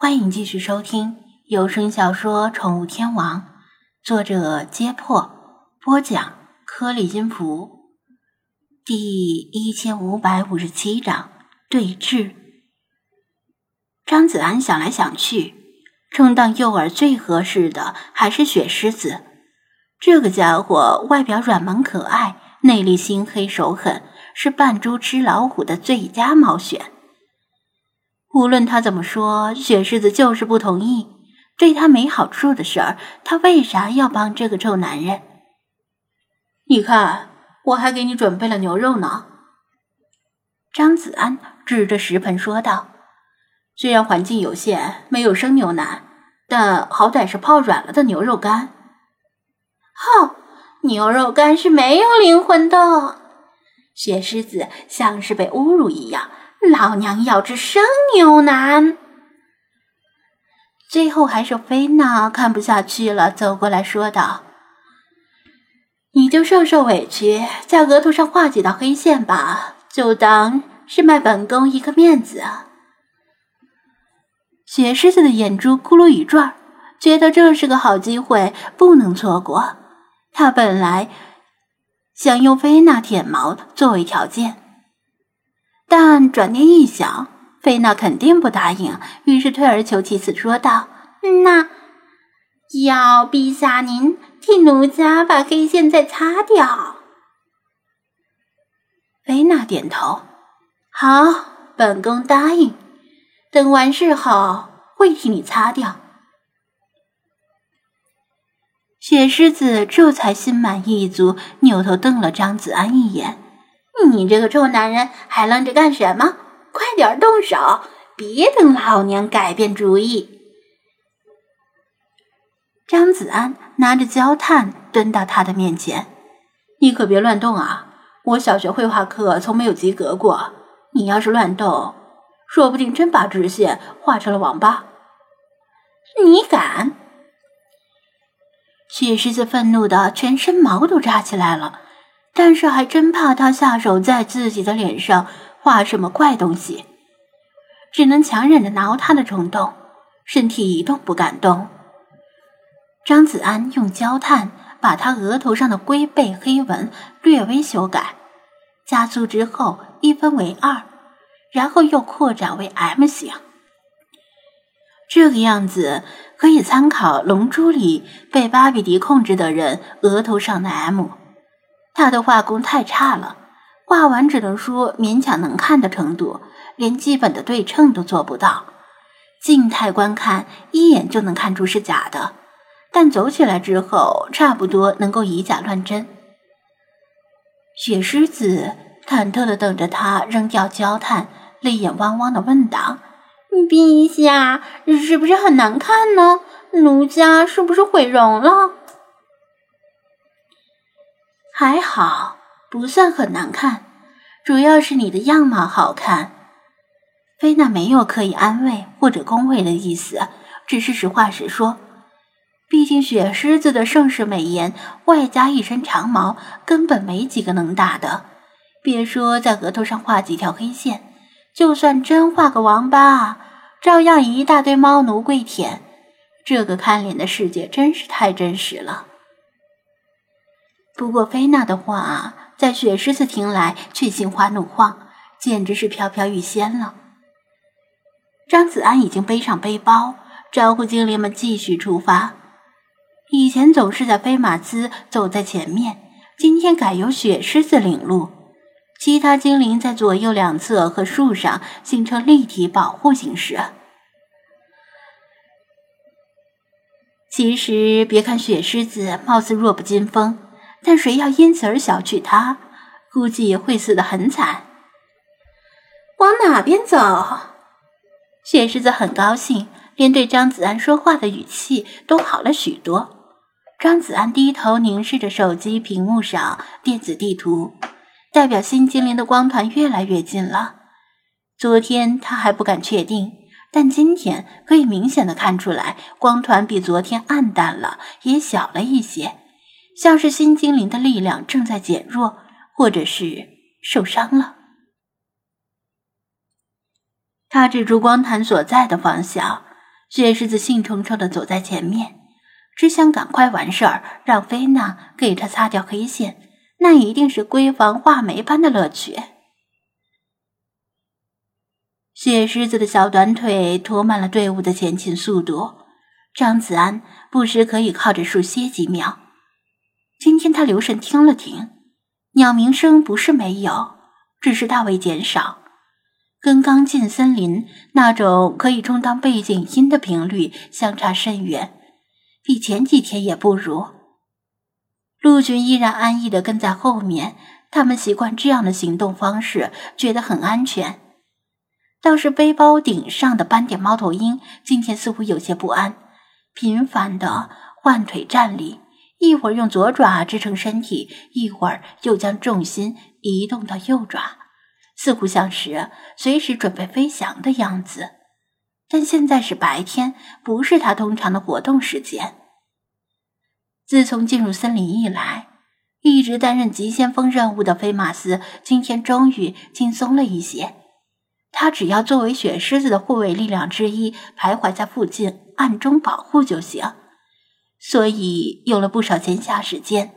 欢迎继续收听有声小说《宠物天王》，作者：揭破，播讲：颗粒金符，第一千五百五十七章对峙。张子安想来想去，充当诱饵最合适的还是雪狮子。这个家伙外表软萌可爱，内里心黑手狠，是扮猪吃老虎的最佳猫选。无论他怎么说，雪狮子就是不同意。对他没好处的事儿，他为啥要帮这个臭男人？你看，我还给你准备了牛肉呢。张子安指着食盆说道：“虽然环境有限，没有生牛腩，但好歹是泡软了的牛肉干。”哼，牛肉干是没有灵魂的。雪狮子像是被侮辱一样。老娘要吃生牛腩。最后还是菲娜看不下去了，走过来说道：“你就受受委屈，在额头上画几道黑线吧，就当是卖本宫一个面子。”雪狮子的眼珠咕噜一转，觉得这是个好机会，不能错过。他本来想用菲娜舔毛作为条件。但转念一想，菲娜肯定不答应，于是退而求其次说道：“那要陛下您替奴家把黑线再擦掉。”菲娜点头：“好，本宫答应。等完事后会替你擦掉。”雪狮子这才心满意足，扭头瞪了张子安一眼。你这个臭男人还愣着干什么？快点动手，别等老娘改变主意！张子安拿着焦炭蹲到他的面前：“你可别乱动啊！我小学绘画课从没有及格过，你要是乱动，说不定真把直线画成了王八。”你敢！雪狮子愤怒的全身毛都扎起来了。但是还真怕他下手在自己的脸上画什么怪东西，只能强忍着挠他的冲动，身体一动不敢动。张子安用焦炭把他额头上的龟背黑纹略微修改，加粗之后一分为二，然后又扩展为 M 型。这个样子可以参考《龙珠》里被巴比迪控制的人额头上的 M。他的画工太差了，画完只能说勉强能看的程度，连基本的对称都做不到。静态观看一眼就能看出是假的，但走起来之后差不多能够以假乱真。雪狮子忐忑的等着他扔掉焦炭，泪眼汪汪的问道：“陛下，是不是很难看呢？奴家是不是毁容了？”还好，不算很难看，主要是你的样貌好看。菲娜没有刻意安慰或者恭维的意思，只是实话实说。毕竟雪狮子的盛世美颜，外加一身长毛，根本没几个能打的。别说在额头上画几条黑线，就算真画个王八，照样一大堆猫奴跪舔。这个看脸的世界真是太真实了。不过，菲娜的话在雪狮子听来却心花怒放，简直是飘飘欲仙了。张子安已经背上背包，招呼精灵们继续出发。以前总是在飞马兹走在前面，今天改由雪狮子领路，其他精灵在左右两侧和树上形成立体保护形式。其实，别看雪狮子貌似弱不禁风。但谁要因此而小觑他，估计会死得很惨。往哪边走？雪狮子很高兴，连对张子安说话的语气都好了许多。张子安低头凝视着手机屏幕上电子地图，代表新精灵的光团越来越近了。昨天他还不敢确定，但今天可以明显的看出来，光团比昨天暗淡了，也小了一些。像是新精灵的力量正在减弱，或者是受伤了。他指住光潭所在的方向，雪狮子兴冲冲的走在前面，只想赶快完事儿，让菲娜给他擦掉黑线，那一定是闺房画眉般的乐趣。雪狮子的小短腿拖慢了队伍的前进速度，张子安不时可以靠着树歇几秒。今天他留神听了听，鸟鸣声不是没有，只是大为减少。跟刚进森林那种可以充当背景音的频率相差甚远，比前几天也不如。陆军依然安逸的跟在后面，他们习惯这样的行动方式，觉得很安全。倒是背包顶上的斑点猫头鹰今天似乎有些不安，频繁的换腿站立，一会儿用左爪支撑身体，一会儿又将重心移动到右爪。似乎像是随时准备飞翔的样子，但现在是白天，不是他通常的活动时间。自从进入森林以来，一直担任急先锋任务的菲马斯今天终于轻松了一些。他只要作为雪狮子的护卫力量之一，徘徊在附近暗中保护就行，所以有了不少闲暇时间。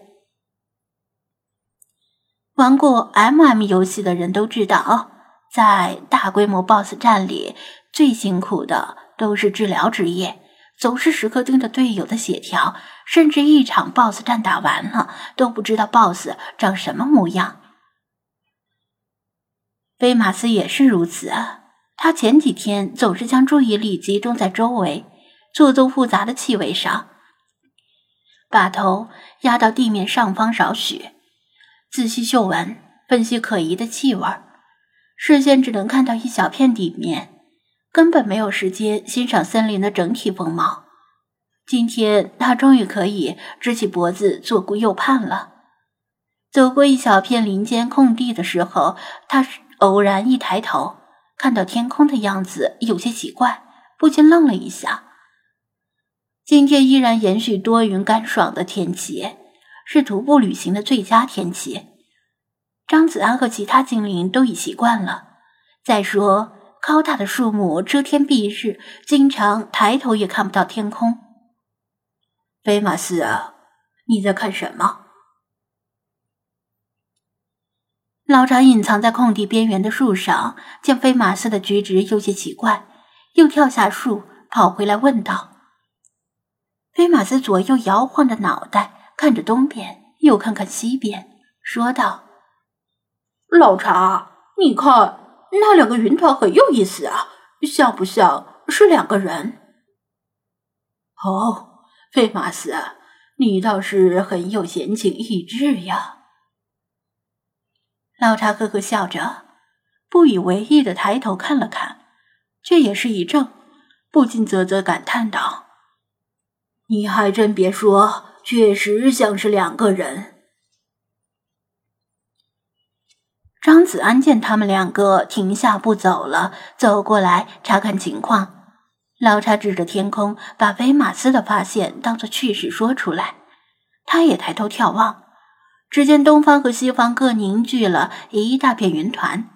玩过 MM 游戏的人都知道，在大规模 BOSS 战里，最辛苦的都是治疗职业，总是时刻盯着队友的血条，甚至一场 BOSS 战打完了都不知道 BOSS 长什么模样。菲马斯也是如此，他前几天总是将注意力集中在周围错综复杂的气味上，把头压到地面上方少许。仔细嗅闻，分析可疑的气味，视线只能看到一小片地面，根本没有时间欣赏森林的整体风貌。今天他终于可以支起脖子左顾右盼了。走过一小片林间空地的时候，他偶然一抬头，看到天空的样子有些奇怪，不禁愣了一下。今天依然延续多云干爽的天气。是徒步旅行的最佳天气。张子安和其他精灵都已习惯了。再说，高大的树木遮天蔽日，经常抬头也看不到天空。菲马斯，你在看什么？老查隐藏在空地边缘的树上，见菲马斯的举止有些奇怪，又跳下树跑回来问道：“菲马斯左右摇晃着脑袋。”看着东边，又看看西边，说道：“老查，你看那两个云团很有意思啊，像不像是两个人？”哦，费马斯，你倒是很有闲情逸致呀。老查呵呵笑着，不以为意的抬头看了看，却也是一怔，不禁啧啧感叹道：“你还真别说。”确实像是两个人。张子安见他们两个停下不走了，走过来查看情况。老查指着天空，把威马斯的发现当作趣事说出来。他也抬头眺望，只见东方和西方各凝聚了一大片云团。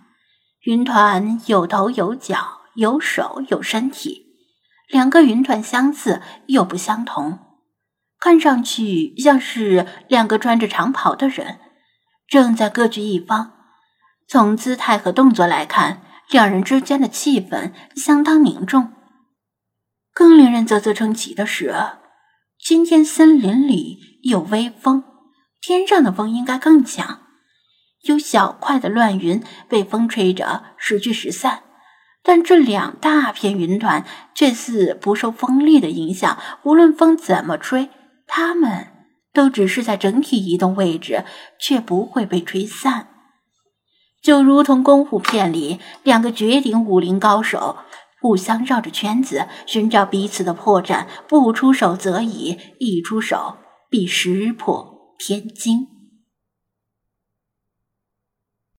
云团有头有脚，有手有身体，两个云团相似又不相同。看上去像是两个穿着长袍的人，正在各据一方。从姿态和动作来看，两人之间的气氛相当凝重。更令人啧啧称奇的是，今天森林里有微风，天上的风应该更强。有小块的乱云被风吹着时聚时散，但这两大片云团却似不受风力的影响，无论风怎么吹。它们都只是在整体移动位置，却不会被吹散，就如同功夫片里两个绝顶武林高手互相绕着圈子寻找彼此的破绽，不出手则已，一出手必石破天惊。